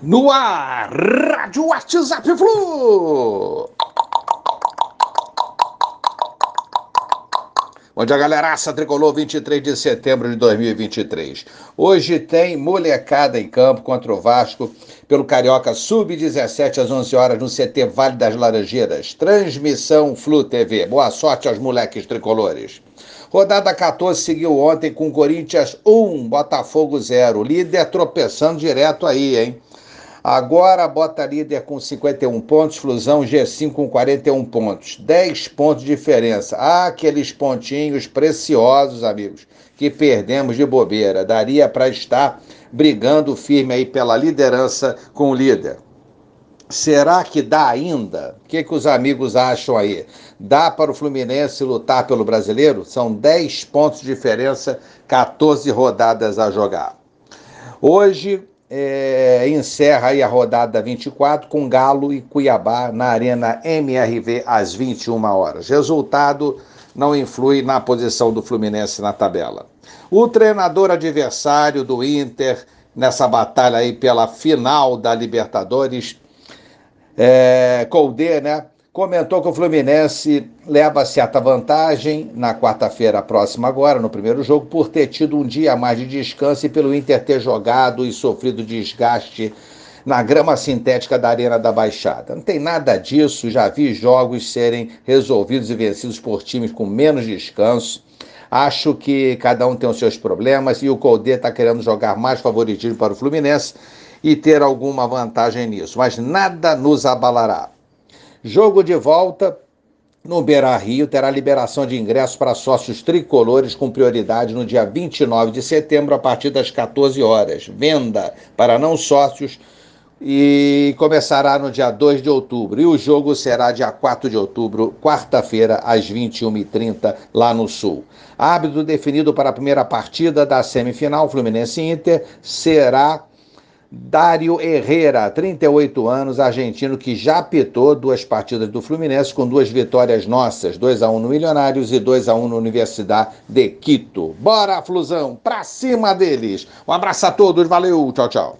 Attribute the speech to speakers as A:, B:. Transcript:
A: No ar, Rádio WhatsApp Flu! Bom dia, galeraça tricolor, 23 de setembro de 2023. Hoje tem molecada em campo contra o Vasco pelo Carioca Sub-17 às 11 horas no CT Vale das Laranjeiras. Transmissão Flu TV. Boa sorte aos moleques tricolores. Rodada 14 seguiu ontem com Corinthians 1, Botafogo 0. Líder tropeçando direto aí, hein? Agora bota líder com 51 pontos, Flusão G5 com 41 pontos. 10 pontos de diferença. Ah, aqueles pontinhos preciosos, amigos, que perdemos de bobeira. Daria para estar brigando firme aí pela liderança com o líder. Será que dá ainda? O que, que os amigos acham aí? Dá para o Fluminense lutar pelo brasileiro? São 10 pontos de diferença, 14 rodadas a jogar. Hoje, é, encerra aí a rodada 24 com Galo e Cuiabá na Arena MRV às 21 horas. Resultado não influi na posição do Fluminense na tabela. O treinador adversário do Inter nessa batalha aí pela final da Libertadores, é, Colde, né? Comentou que o Fluminense leva certa vantagem na quarta-feira próxima agora, no primeiro jogo, por ter tido um dia a mais de descanso e pelo Inter ter jogado e sofrido desgaste na grama sintética da Arena da Baixada. Não tem nada disso, já vi jogos serem resolvidos e vencidos por times com menos descanso. Acho que cada um tem os seus problemas e o Colde está querendo jogar mais favoritismo para o Fluminense e ter alguma vantagem nisso, mas nada nos abalará. Jogo de volta no Beira Rio terá liberação de ingressos para sócios tricolores com prioridade no dia 29 de setembro a partir das 14 horas. Venda para não sócios e começará no dia 2 de outubro. E o jogo será dia 4 de outubro, quarta-feira, às 21h30, lá no Sul. Árbitro definido para a primeira partida da semifinal Fluminense Inter será Dário Herrera, 38 anos, argentino que já apitou duas partidas do Fluminense com duas vitórias nossas, 2 a 1 no Milionários e 2 a 1 na Universidade de Quito. Bora, Flusão, pra cima deles. Um abraço a todos, valeu, tchau, tchau.